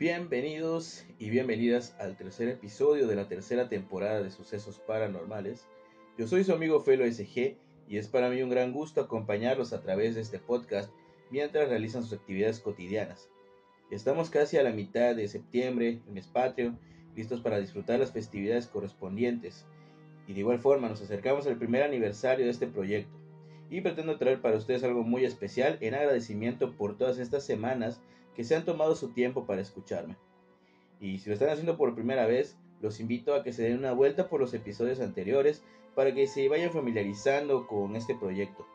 Bienvenidos y bienvenidas al tercer episodio de la tercera temporada de Sucesos Paranormales. Yo soy su amigo Felo SG y es para mí un gran gusto acompañarlos a través de este podcast mientras realizan sus actividades cotidianas. Estamos casi a la mitad de septiembre, el mes patrio, listos para disfrutar las festividades correspondientes. Y de igual forma nos acercamos al primer aniversario de este proyecto. Y pretendo traer para ustedes algo muy especial en agradecimiento por todas estas semanas se han tomado su tiempo para escucharme. Y si lo están haciendo por primera vez, los invito a que se den una vuelta por los episodios anteriores para que se vayan familiarizando con este proyecto.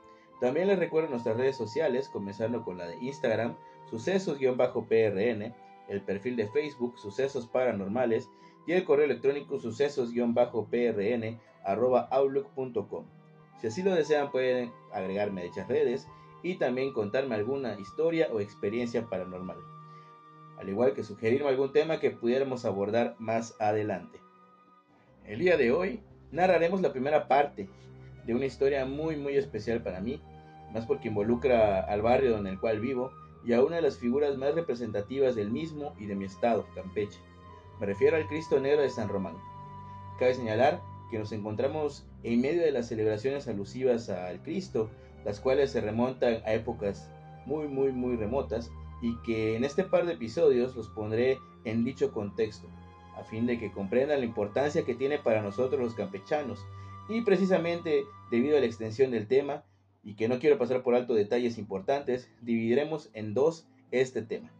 También les recuerdo nuestras redes sociales, comenzando con la de Instagram, sucesos-prn, el perfil de Facebook, Sucesos Paranormales, y el correo electrónico sucesos-prn outlook.com. Si así lo desean, pueden agregarme a dichas redes y también contarme alguna historia o experiencia paranormal. Al igual que sugerirme algún tema que pudiéramos abordar más adelante. El día de hoy narraremos la primera parte de una historia muy muy especial para mí, más porque involucra al barrio en el cual vivo y a una de las figuras más representativas del mismo y de mi estado, Campeche. Me refiero al Cristo Negro de San Román. Cabe señalar que nos encontramos en medio de las celebraciones alusivas al Cristo, las cuales se remontan a épocas muy muy muy remotas y que en este par de episodios los pondré en dicho contexto, a fin de que comprendan la importancia que tiene para nosotros los campechanos y precisamente debido a la extensión del tema y que no quiero pasar por alto detalles importantes, dividiremos en dos este tema.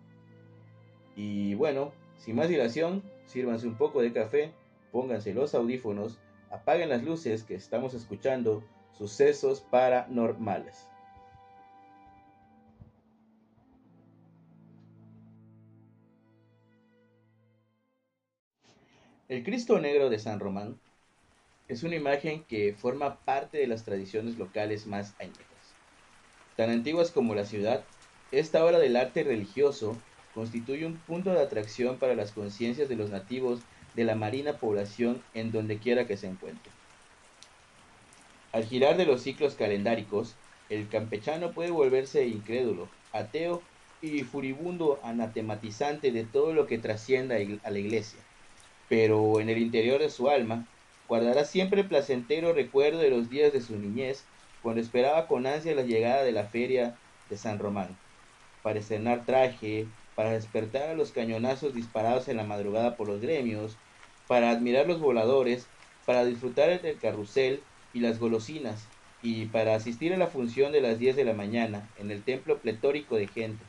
Y bueno, sin más dilación, sírvanse un poco de café, pónganse los audífonos, apaguen las luces que estamos escuchando sucesos paranormales. El Cristo Negro de San Román es una imagen que forma parte de las tradiciones locales más añejas. Tan antiguas como la ciudad, esta obra del arte religioso constituye un punto de atracción para las conciencias de los nativos de la marina población en donde quiera que se encuentre. Al girar de los ciclos calendáricos, el campechano puede volverse incrédulo, ateo y furibundo anatematizante de todo lo que trascienda a la iglesia, pero en el interior de su alma guardará siempre el placentero recuerdo de los días de su niñez, cuando esperaba con ansia la llegada de la feria de San Román, para estrenar traje, para despertar a los cañonazos disparados en la madrugada por los gremios, para admirar los voladores, para disfrutar del carrusel y las golosinas, y para asistir a la función de las 10 de la mañana en el templo pletórico de gente.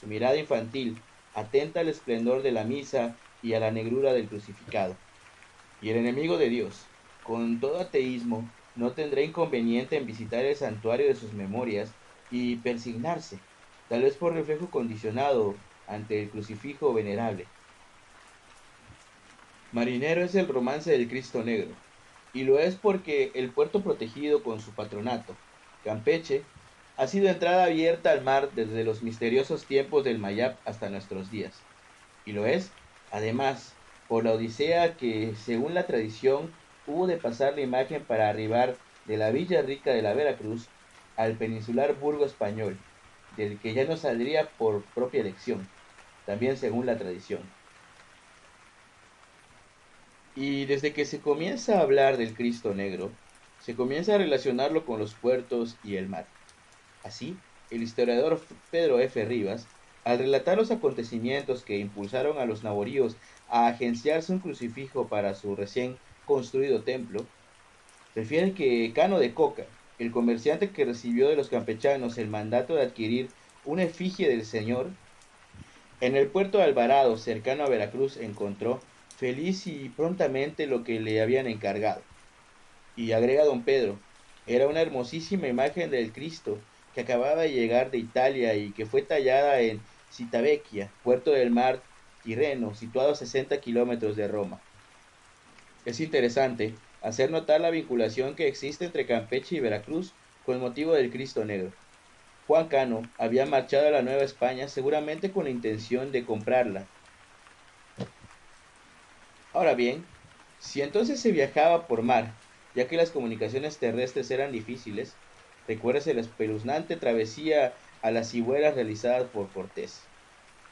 Su mirada infantil, atenta al esplendor de la misa y a la negrura del crucificado. Y el enemigo de Dios, con todo ateísmo, no tendrá inconveniente en visitar el santuario de sus memorias y persignarse, tal vez por reflejo condicionado ante el crucifijo venerable. Marinero es el romance del Cristo Negro, y lo es porque el puerto protegido con su patronato, Campeche, ha sido entrada abierta al mar desde los misteriosos tiempos del Mayap hasta nuestros días. Y lo es, además, por la odisea que, según la tradición, hubo de pasar la imagen para arribar de la Villa Rica de la Veracruz al peninsular Burgo español, del que ya no saldría por propia elección, también según la tradición. Y desde que se comienza a hablar del Cristo Negro, se comienza a relacionarlo con los puertos y el mar. Así, el historiador Pedro F. Rivas, al relatar los acontecimientos que impulsaron a los naboríos a agenciarse un crucifijo para su recién construido templo, refiere que Cano de Coca, el comerciante que recibió de los campechanos el mandato de adquirir una efigie del Señor, en el puerto de Alvarado, cercano a Veracruz, encontró feliz y prontamente lo que le habían encargado. Y agrega don Pedro, era una hermosísima imagen del Cristo que acababa de llegar de Italia y que fue tallada en Citavecchia, puerto del mar Tirreno, situado a 60 kilómetros de Roma. Es interesante hacer notar la vinculación que existe entre Campeche y Veracruz con motivo del Cristo Negro. Juan Cano había marchado a la Nueva España seguramente con la intención de comprarla. Ahora bien, si entonces se viajaba por mar, ya que las comunicaciones terrestres eran difíciles, recuérdese la espeluznante travesía a las cigüeras realizada por Cortés.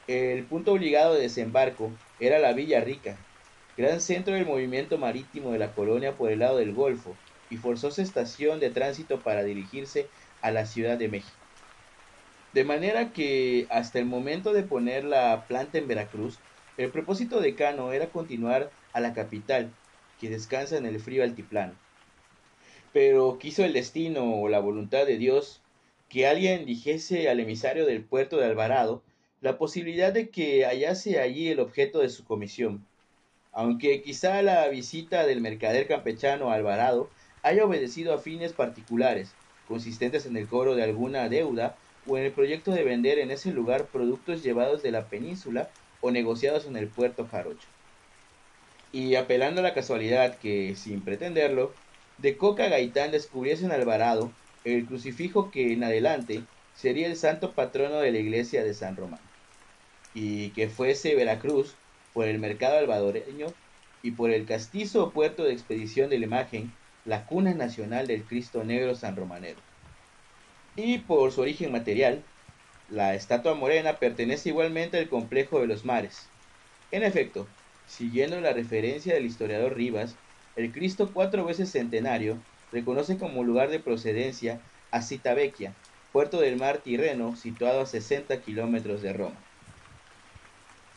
El punto obligado de desembarco era la Villa Rica, gran centro del movimiento marítimo de la colonia por el lado del Golfo, y forzosa estación de tránsito para dirigirse a la Ciudad de México. De manera que hasta el momento de poner la planta en Veracruz, el propósito de Cano era continuar a la capital, que descansa en el frío altiplano. Pero quiso el destino o la voluntad de Dios que alguien dijese al emisario del puerto de Alvarado la posibilidad de que hallase allí el objeto de su comisión, aunque quizá la visita del mercader campechano Alvarado haya obedecido a fines particulares, consistentes en el cobro de alguna deuda o en el proyecto de vender en ese lugar productos llevados de la península o negociados en el puerto jarocho. Y apelando a la casualidad que, sin pretenderlo, de Coca Gaitán descubriese en Alvarado el crucifijo que en adelante sería el santo patrono de la iglesia de San Román, y que fuese Veracruz por el mercado alvadoreño y por el castizo puerto de expedición de la imagen, la cuna nacional del Cristo Negro San Romanero. Y por su origen material, la estatua morena pertenece igualmente al complejo de los mares. En efecto, siguiendo la referencia del historiador Rivas, el Cristo cuatro veces centenario reconoce como lugar de procedencia a Citavecchia, puerto del mar Tirreno situado a 60 kilómetros de Roma.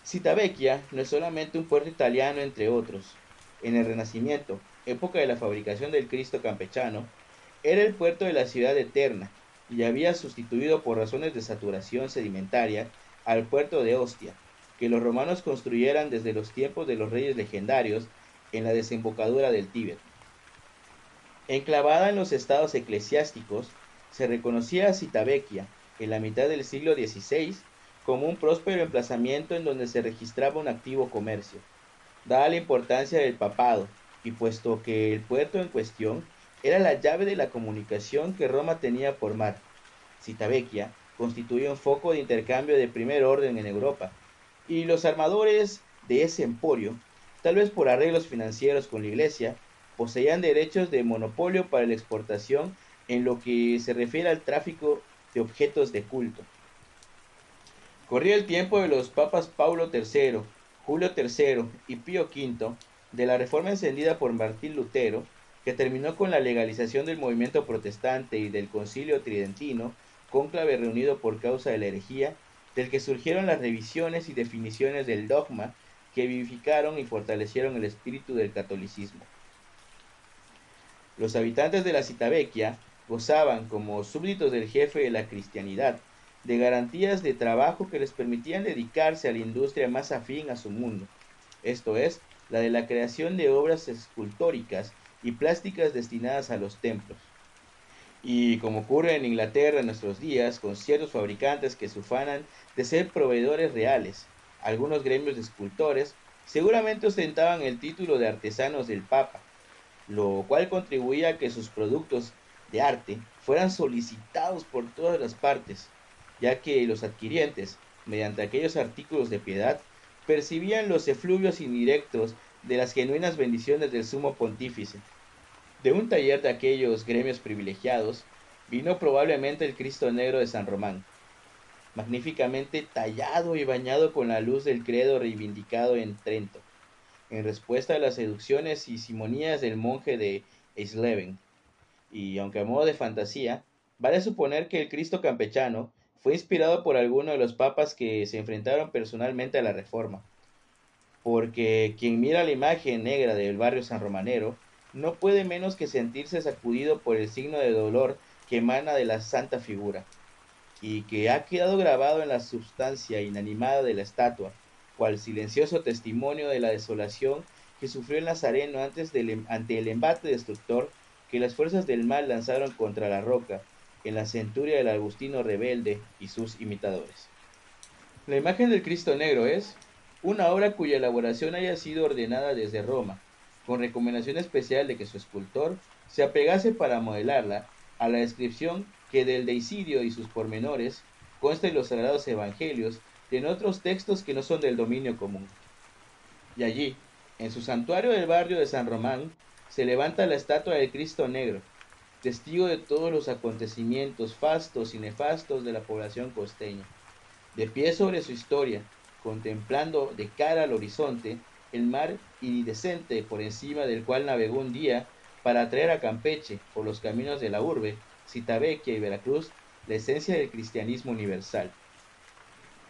Citavecchia no es solamente un puerto italiano entre otros. En el Renacimiento, época de la fabricación del Cristo campechano, era el puerto de la ciudad eterna y había sustituido por razones de saturación sedimentaria al puerto de Ostia, que los romanos construyeran desde los tiempos de los reyes legendarios en la desembocadura del Tíbet. Enclavada en los estados eclesiásticos, se reconocía a Citavecchia en la mitad del siglo XVI como un próspero emplazamiento en donde se registraba un activo comercio. Dada la importancia del papado, y puesto que el puerto en cuestión era la llave de la comunicación que Roma tenía por mar, Citavecchia constituía un foco de intercambio de primer orden en Europa, y los armadores de ese emporio, tal vez por arreglos financieros con la Iglesia, poseían derechos de monopolio para la exportación en lo que se refiere al tráfico de objetos de culto. Corría el tiempo de los papas Paulo III, Julio III y Pío V, de la reforma encendida por Martín Lutero, que terminó con la legalización del movimiento protestante y del concilio tridentino, cónclave reunido por causa de la herejía, del que surgieron las revisiones y definiciones del dogma que vivificaron y fortalecieron el espíritu del catolicismo. Los habitantes de la Citavecchia gozaban, como súbditos del jefe de la cristianidad, de garantías de trabajo que les permitían dedicarse a la industria más afín a su mundo, esto es, la de la creación de obras escultóricas y plásticas destinadas a los templos. Y como ocurre en Inglaterra en nuestros días, con ciertos fabricantes que se ufanan de ser proveedores reales, algunos gremios de escultores seguramente ostentaban el título de artesanos del Papa, lo cual contribuía a que sus productos de arte fueran solicitados por todas las partes, ya que los adquirientes, mediante aquellos artículos de piedad, percibían los efluvios indirectos de las genuinas bendiciones del sumo pontífice. De un taller de aquellos gremios privilegiados vino probablemente el Cristo Negro de San Román, magníficamente tallado y bañado con la luz del credo reivindicado en Trento, en respuesta a las seducciones y simonías del monje de Eisleben. Y aunque a modo de fantasía, vale suponer que el Cristo campechano fue inspirado por alguno de los papas que se enfrentaron personalmente a la reforma, porque quien mira la imagen negra del barrio San Romanero no puede menos que sentirse sacudido por el signo de dolor que emana de la santa figura, y que ha quedado grabado en la sustancia inanimada de la estatua, cual silencioso testimonio de la desolación que sufrió el Nazareno antes del, em, ante el embate destructor que las fuerzas del mal lanzaron contra la roca, en la centuria del Agustino rebelde y sus imitadores. La imagen del Cristo Negro es una obra cuya elaboración haya sido ordenada desde Roma, con recomendación especial de que su escultor se apegase para modelarla a la descripción que del deicidio y sus pormenores consta en los sagrados evangelios y en otros textos que no son del dominio común. Y allí, en su santuario del barrio de San Román, se levanta la estatua del Cristo Negro, testigo de todos los acontecimientos fastos y nefastos de la población costeña. De pie sobre su historia, contemplando de cara al horizonte el mar iridescente por encima del cual navegó un día para traer a Campeche, por los caminos de la urbe, Citabequia y Veracruz, la esencia del cristianismo universal.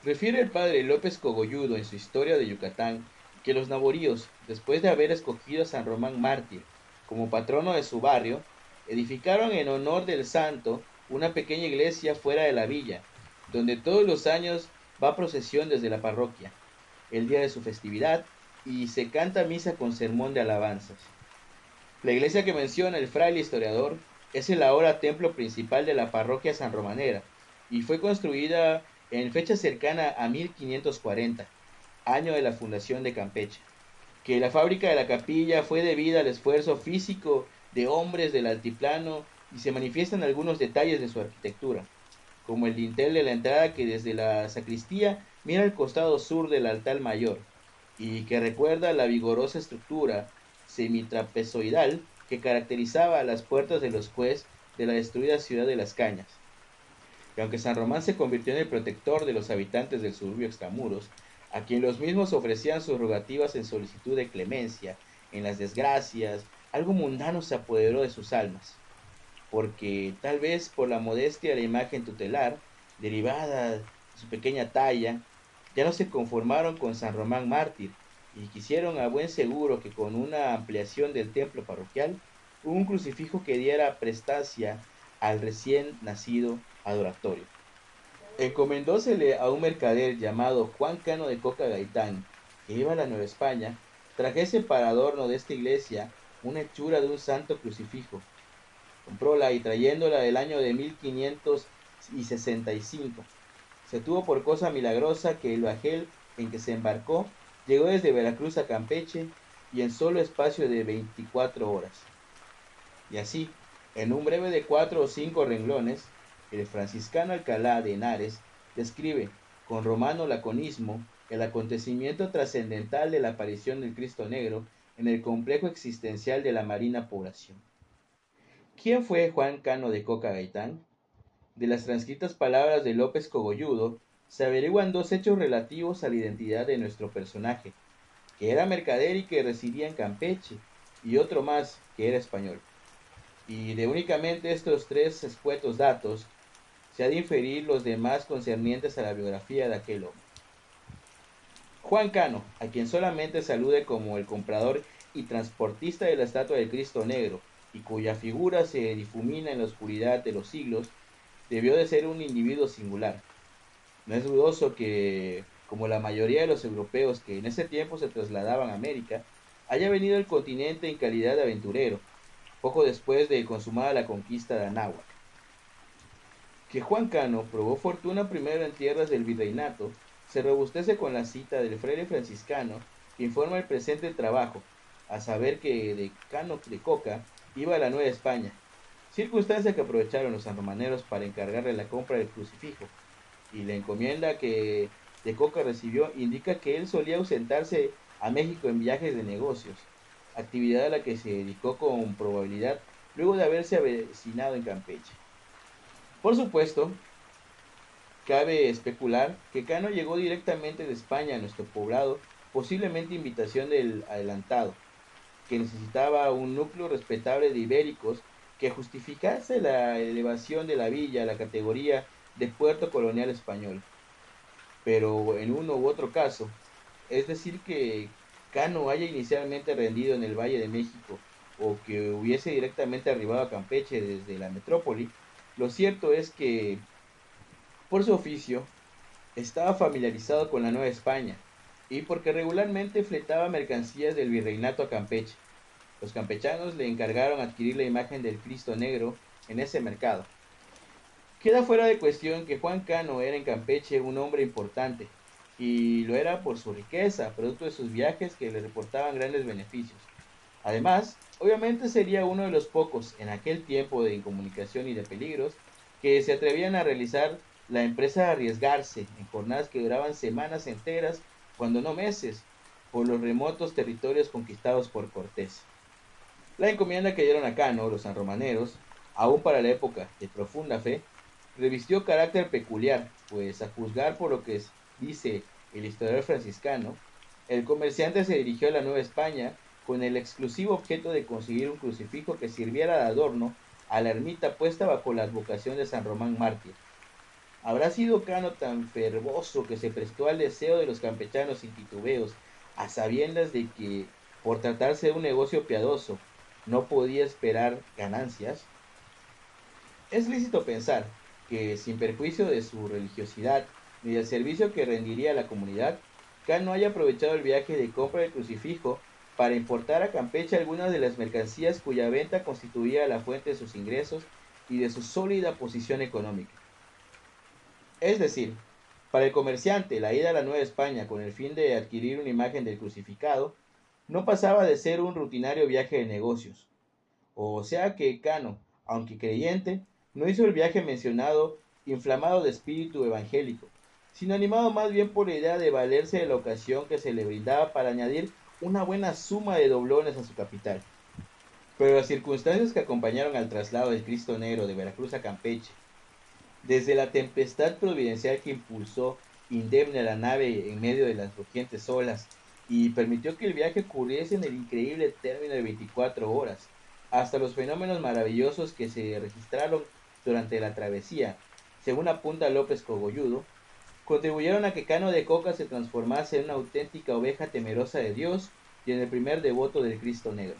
Refiere el padre López Cogolludo en su historia de Yucatán que los naboríos, después de haber escogido a San Román Mártir como patrono de su barrio, edificaron en honor del santo una pequeña iglesia fuera de la villa, donde todos los años va procesión desde la parroquia, el día de su festividad, y se canta misa con sermón de alabanzas. La iglesia que menciona el fraile historiador es el ahora templo principal de la parroquia San Romanera, y fue construida en fecha cercana a 1540, año de la fundación de Campeche, que la fábrica de la capilla fue debida al esfuerzo físico de hombres del altiplano y se manifiestan algunos detalles de su arquitectura, como el dintel de la entrada que desde la sacristía mira al costado sur del altar mayor y que recuerda la vigorosa estructura semitrapezoidal que caracterizaba a las puertas de los juez de la destruida ciudad de Las Cañas. Que aunque San Román se convirtió en el protector de los habitantes del suburbio extramuros, a quien los mismos ofrecían sus rogativas en solicitud de clemencia, en las desgracias, algo mundano se apoderó de sus almas, porque tal vez por la modestia de la imagen tutelar, derivada de su pequeña talla, ya no se conformaron con San Román mártir y quisieron a buen seguro que con una ampliación del templo parroquial, un crucifijo que diera prestancia al recién nacido adoratorio. Encomendósele a un mercader llamado Juan Cano de Coca Gaitán, que iba a la Nueva España, trajese para adorno de esta iglesia una hechura de un santo crucifijo. Compróla y trayéndola del año de 1565. Se tuvo por cosa milagrosa que el bajel en que se embarcó llegó desde Veracruz a Campeche y en solo espacio de 24 horas. Y así, en un breve de cuatro o cinco renglones, el franciscano Alcalá de Henares describe, con romano laconismo, el acontecimiento trascendental de la aparición del Cristo Negro en el complejo existencial de la marina población. ¿Quién fue Juan Cano de Coca Gaitán? De las transcritas palabras de López Cogolludo se averiguan dos hechos relativos a la identidad de nuestro personaje, que era mercader y que residía en Campeche, y otro más, que era español. Y de únicamente estos tres escuetos datos se ha de inferir los demás concernientes a la biografía de aquel hombre. Juan Cano, a quien solamente se alude como el comprador y transportista de la estatua del Cristo Negro, y cuya figura se difumina en la oscuridad de los siglos, debió de ser un individuo singular. No es dudoso que, como la mayoría de los europeos que en ese tiempo se trasladaban a América, haya venido al continente en calidad de aventurero, poco después de consumada la conquista de Anáhuac que Juan Cano probó fortuna primero en tierras del virreinato, se robustece con la cita del fraile franciscano que informa el presente trabajo, a saber que de Cano de Coca iba a la Nueva España, circunstancia que aprovecharon los sanromaneros para encargarle la compra del crucifijo, y la encomienda que de Coca recibió indica que él solía ausentarse a México en viajes de negocios, actividad a la que se dedicó con probabilidad luego de haberse avecinado en Campeche. Por supuesto, cabe especular que Cano llegó directamente de España a nuestro poblado, posiblemente invitación del adelantado, que necesitaba un núcleo respetable de ibéricos que justificase la elevación de la villa a la categoría de puerto colonial español. Pero en uno u otro caso, es decir, que Cano haya inicialmente rendido en el Valle de México o que hubiese directamente arribado a Campeche desde la metrópoli, lo cierto es que, por su oficio, estaba familiarizado con la Nueva España y porque regularmente fletaba mercancías del virreinato a Campeche. Los campechanos le encargaron adquirir la imagen del Cristo Negro en ese mercado. Queda fuera de cuestión que Juan Cano era en Campeche un hombre importante, y lo era por su riqueza, producto de sus viajes que le reportaban grandes beneficios. Además, obviamente sería uno de los pocos en aquel tiempo de incomunicación y de peligros que se atrevían a realizar la empresa de arriesgarse en jornadas que duraban semanas enteras, cuando no meses, por los remotos territorios conquistados por Cortés. La encomienda que dieron a Cano los sanromaneros, aún para la época de profunda fe, revistió carácter peculiar, pues a juzgar por lo que dice el historiador franciscano, el comerciante se dirigió a la Nueva España con el exclusivo objeto de conseguir un crucifijo que sirviera de adorno a la ermita puesta bajo la advocación de San Román Mártir. ¿Habrá sido Cano tan fervoso que se prestó al deseo de los campechanos sin titubeos, a sabiendas de que, por tratarse de un negocio piadoso, no podía esperar ganancias? Es lícito pensar que, sin perjuicio de su religiosidad ni del servicio que rendiría a la comunidad, Cano haya aprovechado el viaje de compra del crucifijo para importar a Campeche algunas de las mercancías cuya venta constituía la fuente de sus ingresos y de su sólida posición económica. Es decir, para el comerciante, la ida a la Nueva España con el fin de adquirir una imagen del crucificado no pasaba de ser un rutinario viaje de negocios. O sea que Cano, aunque creyente, no hizo el viaje mencionado inflamado de espíritu evangélico, sino animado más bien por la idea de valerse de la ocasión que se le brindaba para añadir una buena suma de doblones a su capital. Pero las circunstancias que acompañaron al traslado del Cristo Negro de Veracruz a Campeche desde la tempestad providencial que impulsó indemne a la nave en medio de las rugientes olas y permitió que el viaje ocurriese en el increíble término de 24 horas, hasta los fenómenos maravillosos que se registraron durante la travesía, según apunta López Cogolludo, contribuyeron a que Cano de Coca se transformase en una auténtica oveja temerosa de Dios y en el primer devoto del Cristo Negro.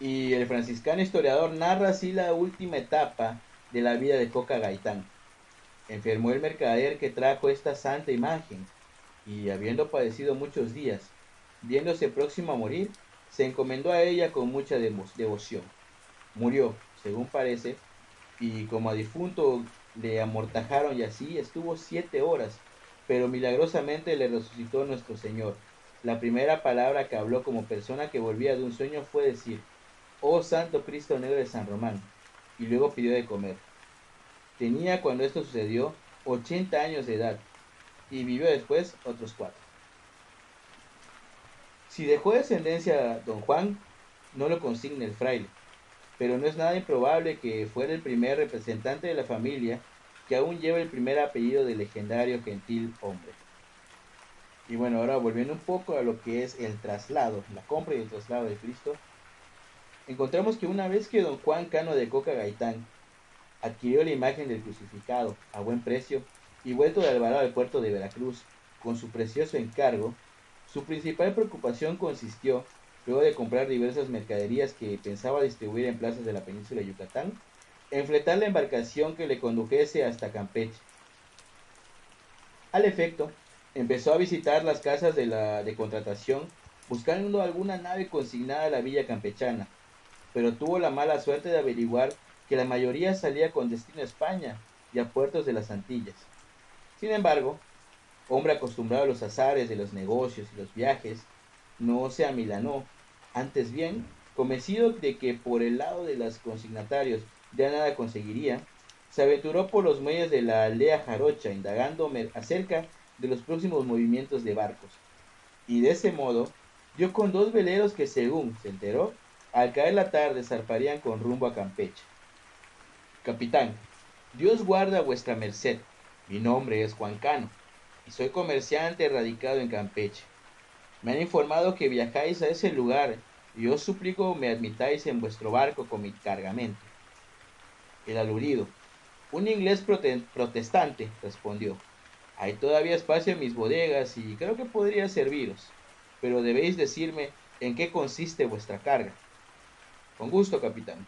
Y el franciscano historiador narra así la última etapa de la vida de Coca Gaitán. Enfermó el mercader que trajo esta santa imagen, y habiendo padecido muchos días, viéndose próximo a morir, se encomendó a ella con mucha devoción. Murió, según parece, y como a difunto le amortajaron y así estuvo siete horas, pero milagrosamente le resucitó nuestro Señor. La primera palabra que habló como persona que volvía de un sueño fue decir, Oh Santo Cristo Negro de San Román, y luego pidió de comer. Tenía cuando esto sucedió 80 años de edad y vivió después otros cuatro. Si dejó descendencia don Juan, no lo consigne el fraile, pero no es nada improbable que fuera el primer representante de la familia que aún lleva el primer apellido del legendario gentil hombre. Y bueno, ahora volviendo un poco a lo que es el traslado, la compra y el traslado de Cristo, encontramos que una vez que don Juan Cano de Coca Gaitán adquirió la imagen del crucificado a buen precio y vuelto de Alvarado al puerto de Veracruz con su precioso encargo, su principal preocupación consistió, luego de comprar diversas mercaderías que pensaba distribuir en plazas de la península de Yucatán, en fletar la embarcación que le condujese hasta Campeche. Al efecto, empezó a visitar las casas de, la, de contratación buscando alguna nave consignada a la villa campechana, pero tuvo la mala suerte de averiguar que la mayoría salía con destino a España y a puertos de las Antillas. Sin embargo, hombre acostumbrado a los azares de los negocios y los viajes, no se amilanó, antes bien, convencido de que por el lado de los consignatarios ya nada conseguiría, se aventuró por los muelles de la aldea jarocha indagando acerca de los próximos movimientos de barcos. Y de ese modo dio con dos veleros que según se enteró al caer la tarde zarparían con rumbo a Campeche. Capitán, Dios guarda a vuestra merced. Mi nombre es Juan Cano y soy comerciante radicado en Campeche. Me han informado que viajáis a ese lugar y os suplico me admitáis en vuestro barco con mi cargamento. El aludido, un inglés protestante, respondió. Hay todavía espacio en mis bodegas y creo que podría serviros, pero debéis decirme en qué consiste vuestra carga. Con gusto, capitán.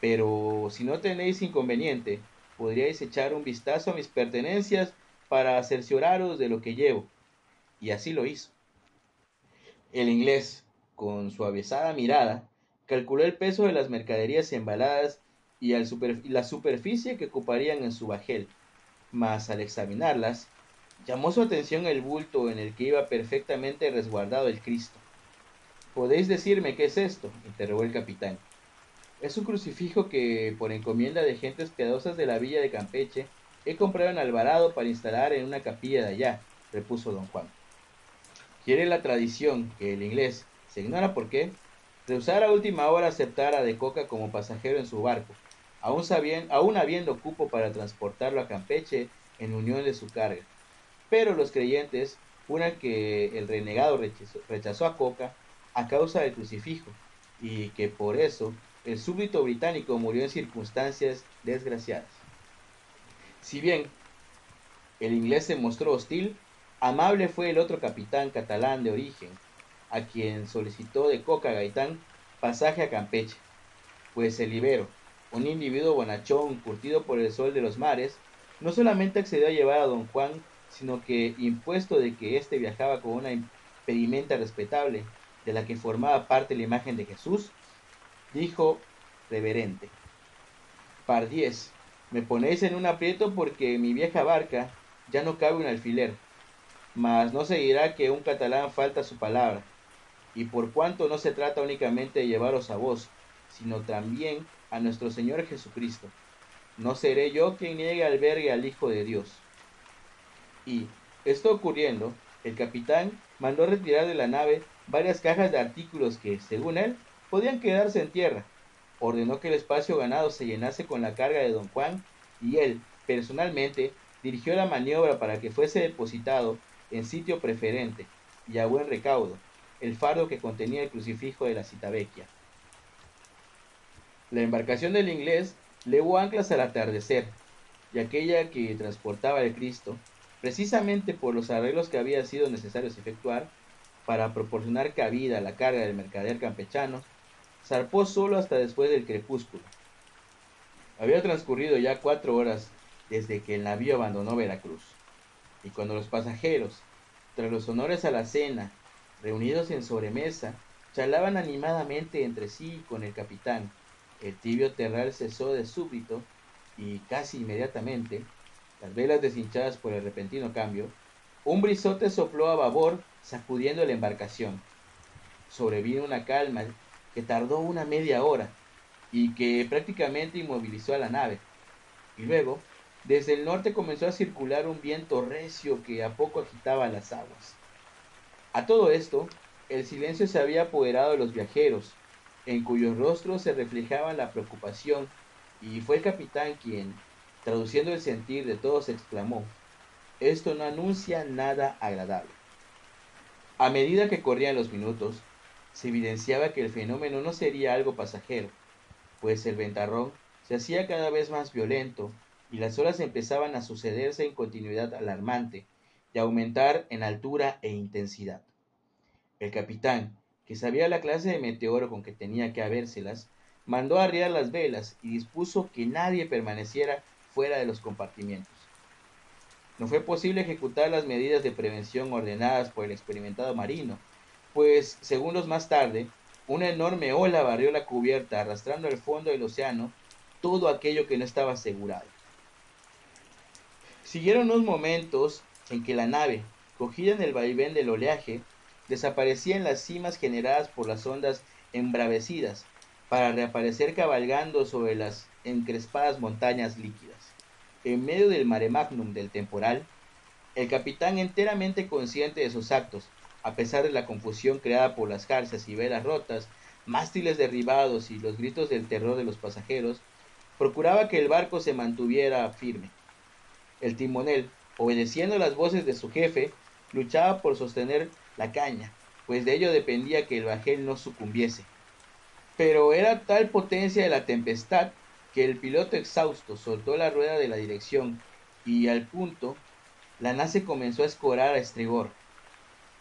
Pero si no tenéis inconveniente, podríais echar un vistazo a mis pertenencias para cercioraros de lo que llevo. Y así lo hizo. El inglés, con su mirada, calculó el peso de las mercaderías embaladas y, la superficie que ocuparían en su bajel, mas al examinarlas, llamó su atención el bulto en el que iba perfectamente resguardado el Cristo. ¿Podéis decirme qué es esto? interrogó el capitán. Es un crucifijo que, por encomienda de gentes piadosas de la villa de Campeche, he comprado en Alvarado para instalar en una capilla de allá, repuso don Juan. Quiere la tradición que el inglés, se ignora por qué, rehusara a última hora aceptar a De Coca como pasajero en su barco, aún, aún habiendo cupo para transportarlo a Campeche en unión de su carga. pero los creyentes juran que el renegado rechazó a Coca a causa del crucifijo y que por eso el súbdito británico murió en circunstancias desgraciadas. Si bien el inglés se mostró hostil, amable fue el otro capitán catalán de origen, a quien solicitó de Coca Gaitán pasaje a Campeche, pues el libero, un individuo bonachón curtido por el sol de los mares, no solamente accedió a llevar a don Juan, sino que, impuesto de que éste viajaba con una impedimenta respetable, de la que formaba parte la imagen de Jesús, dijo reverente, Pardiez, me ponéis en un aprieto porque mi vieja barca ya no cabe un alfiler, mas no se dirá que un catalán falta su palabra, y por cuanto no se trata únicamente de llevaros a vos, sino también a nuestro Señor Jesucristo, no seré yo quien niegue albergue al Hijo de Dios. Y, esto ocurriendo, el capitán mandó retirar de la nave varias cajas de artículos que, según él, podían quedarse en tierra. Ordenó que el espacio ganado se llenase con la carga de don Juan y él, personalmente, dirigió la maniobra para que fuese depositado en sitio preferente y a buen recaudo el fardo que contenía el crucifijo de la Citavecchia. La embarcación del inglés levó anclas al atardecer, y aquella que transportaba el Cristo, precisamente por los arreglos que había sido necesarios efectuar para proporcionar cabida a la carga del mercader campechano, zarpó solo hasta después del crepúsculo. Había transcurrido ya cuatro horas desde que el navío abandonó Veracruz, y cuando los pasajeros, tras los honores a la cena, reunidos en sobremesa, charlaban animadamente entre sí con el capitán, el tibio terral cesó de súbito y casi inmediatamente, las velas deshinchadas por el repentino cambio, un brisote sopló a babor sacudiendo la embarcación. Sobrevino una calma que tardó una media hora y que prácticamente inmovilizó a la nave. Y luego, desde el norte comenzó a circular un viento recio que a poco agitaba las aguas. A todo esto, el silencio se había apoderado de los viajeros, en cuyos rostros se reflejaba la preocupación, y fue el capitán quien, traduciendo el sentir de todos, exclamó, esto no anuncia nada agradable. A medida que corrían los minutos, se evidenciaba que el fenómeno no sería algo pasajero, pues el ventarrón se hacía cada vez más violento y las olas empezaban a sucederse en continuidad alarmante y a aumentar en altura e intensidad. El capitán, que sabía la clase de meteoro con que tenía que habérselas, mandó arriar las velas y dispuso que nadie permaneciera fuera de los compartimientos. No fue posible ejecutar las medidas de prevención ordenadas por el experimentado marino, pues, segundos más tarde, una enorme ola barrió la cubierta arrastrando al fondo del océano todo aquello que no estaba asegurado. Siguieron unos momentos en que la nave, cogida en el vaivén del oleaje, desaparecía en las cimas generadas por las ondas embravecidas, para reaparecer cabalgando sobre las encrespadas montañas líquidas. En medio del mare magnum del temporal, el capitán enteramente consciente de sus actos, a pesar de la confusión creada por las jarcias y velas rotas, mástiles derribados y los gritos del terror de los pasajeros, procuraba que el barco se mantuviera firme. El timonel, obedeciendo las voces de su jefe, luchaba por sostener la caña, pues de ello dependía que el bajel no sucumbiese. Pero era tal potencia de la tempestad que el piloto exhausto soltó la rueda de la dirección y al punto la nave comenzó a escorar a estribor.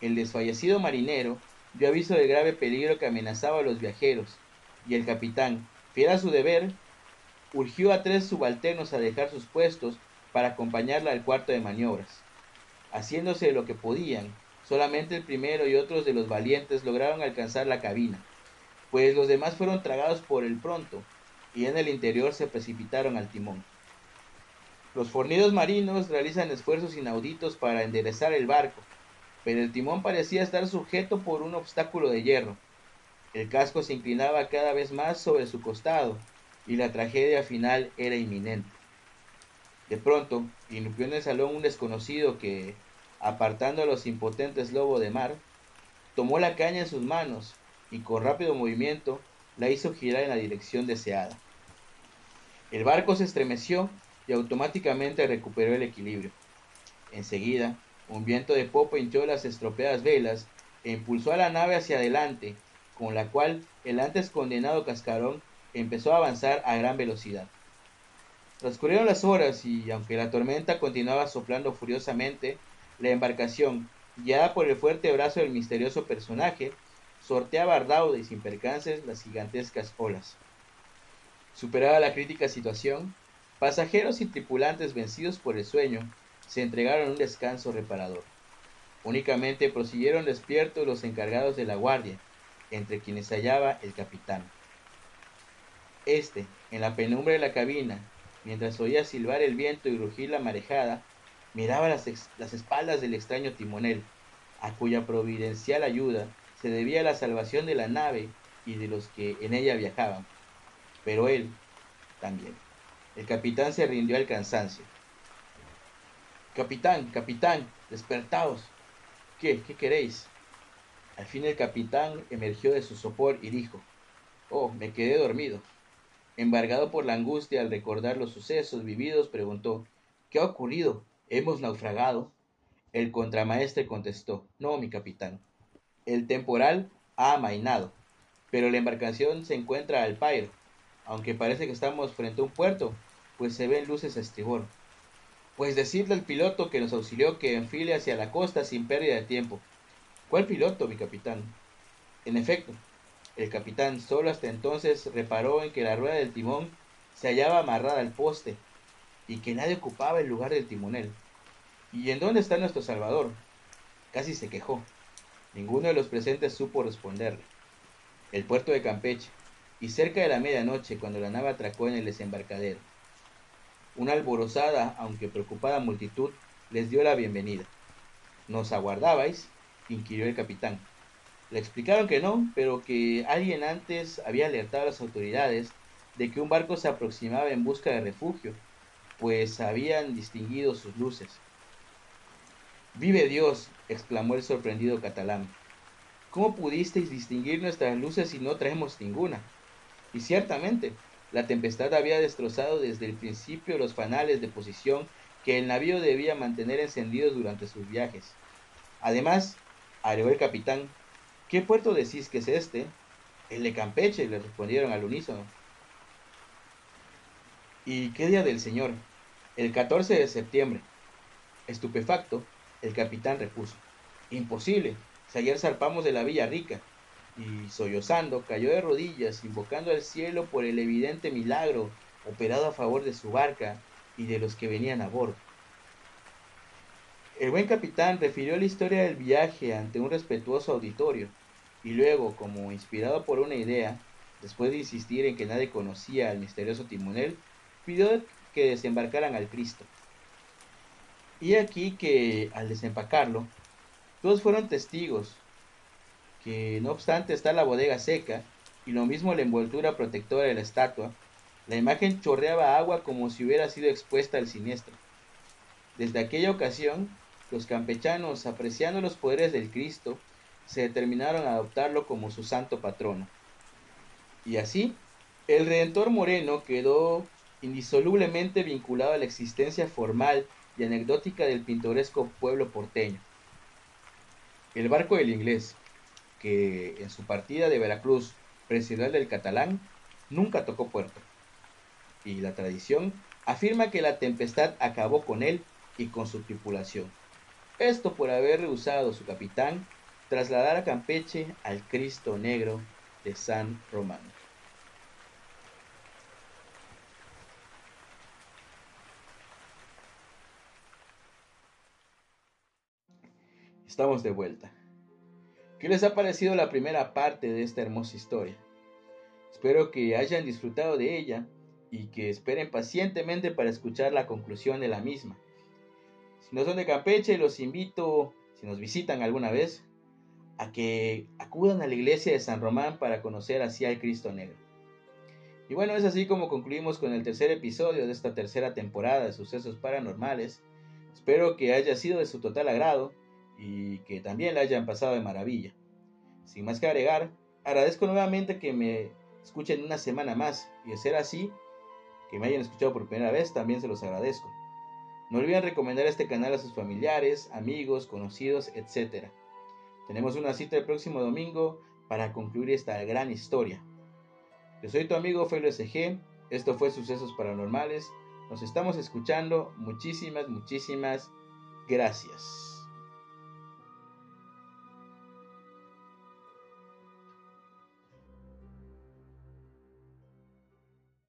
El desfallecido marinero dio aviso del grave peligro que amenazaba a los viajeros, y el capitán, fiel a su deber, urgió a tres subalternos a dejar sus puestos para acompañarla al cuarto de maniobras. Haciéndose lo que podían, solamente el primero y otros de los valientes lograron alcanzar la cabina, pues los demás fueron tragados por el pronto, y en el interior se precipitaron al timón. Los fornidos marinos realizan esfuerzos inauditos para enderezar el barco, pero el timón parecía estar sujeto por un obstáculo de hierro. El casco se inclinaba cada vez más sobre su costado, y la tragedia final era inminente. De pronto, irrumpió en el salón un desconocido que, apartando a los impotentes lobos de mar, tomó la caña en sus manos y con rápido movimiento la hizo girar en la dirección deseada. El barco se estremeció y automáticamente recuperó el equilibrio. Enseguida, Un viento de popa hinchó las estropeadas velas e impulsó a la nave hacia adelante, con la cual el antes condenado cascarón empezó a avanzar a gran velocidad. Transcurrieron las horas y, aunque la tormenta continuaba soplando furiosamente, la embarcación, guiada por el fuerte brazo del misterioso personaje, sorteaba a y sin percances las gigantescas olas. Superada la crítica situación, pasajeros y tripulantes vencidos por el sueño se entregaron un descanso reparador. Únicamente prosiguieron despiertos los encargados de la guardia, entre quienes se hallaba el capitán. Este, en la penumbra de la cabina, mientras oía silbar el viento y rugir la marejada, miraba las, las espaldas del extraño timonel, a cuya providencial ayuda se debía la salvación de la nave y de los que en ella viajaban. Pero él también. El capitán se rindió al cansancio. Capitán, capitán, despertaos. ¿Qué? ¿Qué queréis? Al fin el capitán emergió de su sopor y dijo, Oh, me quedé dormido. Embargado por la angustia al recordar los sucesos vividos, preguntó, ¿Qué ha ocurrido? ¿Hemos naufragado? El contramaestre contestó, No, mi capitán. El temporal ha amainado, pero la embarcación se encuentra al pairo, aunque parece que estamos frente a un puerto, pues se ven luces a estribor. Pues decirle al piloto que nos auxilió que enfile hacia la costa sin pérdida de tiempo. ¿Cuál piloto, mi capitán? En efecto, el capitán solo hasta entonces reparó en que la rueda del timón se hallaba amarrada al poste y que nadie ocupaba el lugar del timonel. ¿Y en dónde está nuestro Salvador? Casi se quejó. Ninguno de los presentes supo responderle. El puerto de Campeche, y cerca de la medianoche, cuando la nave atracó en el desembarcadero. Una alborozada, aunque preocupada multitud, les dio la bienvenida. ¿Nos aguardabais? inquirió el capitán. Le explicaron que no, pero que alguien antes había alertado a las autoridades de que un barco se aproximaba en busca de refugio, pues habían distinguido sus luces. Vive Dios, exclamó el sorprendido catalán. ¿Cómo pudisteis distinguir nuestras luces si no traemos ninguna? Y ciertamente, la tempestad había destrozado desde el principio los fanales de posición que el navío debía mantener encendidos durante sus viajes. Además, agregó el capitán, ¿qué puerto decís que es este? El de Campeche, le respondieron al unísono. ¿Y qué día del Señor? El 14 de septiembre. Estupefacto, el capitán repuso. Imposible, si ayer zarpamos de la Villa Rica y sollozando cayó de rodillas, invocando al cielo por el evidente milagro operado a favor de su barca y de los que venían a bordo. El buen capitán refirió la historia del viaje ante un respetuoso auditorio y luego, como inspirado por una idea, después de insistir en que nadie conocía al misterioso timonel, pidió que desembarcaran al Cristo. Y aquí que, al desempacarlo, todos fueron testigos, que no obstante está la bodega seca y lo mismo la envoltura protectora de la estatua, la imagen chorreaba agua como si hubiera sido expuesta al siniestro. Desde aquella ocasión, los campechanos, apreciando los poderes del Cristo, se determinaron a adoptarlo como su santo patrono. Y así, el Redentor Moreno quedó indisolublemente vinculado a la existencia formal y anecdótica del pintoresco pueblo porteño. El barco del inglés, que en su partida de Veracruz presidió el del catalán, nunca tocó puerto. Y la tradición afirma que la tempestad acabó con él y con su tripulación. Esto por haber rehusado su capitán trasladar a Campeche al Cristo Negro de San Román. Estamos de vuelta. ¿Qué les ha parecido la primera parte de esta hermosa historia? Espero que hayan disfrutado de ella y que esperen pacientemente para escuchar la conclusión de la misma. Si no son de Campeche, los invito, si nos visitan alguna vez, a que acudan a la iglesia de San Román para conocer así al Cristo Negro. Y bueno, es así como concluimos con el tercer episodio de esta tercera temporada de Sucesos Paranormales. Espero que haya sido de su total agrado y que también la hayan pasado de maravilla. Sin más que agregar, agradezco nuevamente que me escuchen una semana más y de ser así, que me hayan escuchado por primera vez, también se los agradezco. No olviden recomendar este canal a sus familiares, amigos, conocidos, etc. Tenemos una cita el próximo domingo para concluir esta gran historia. Yo soy tu amigo Felo SG. Esto fue Sucesos Paranormales. Nos estamos escuchando. Muchísimas, muchísimas gracias.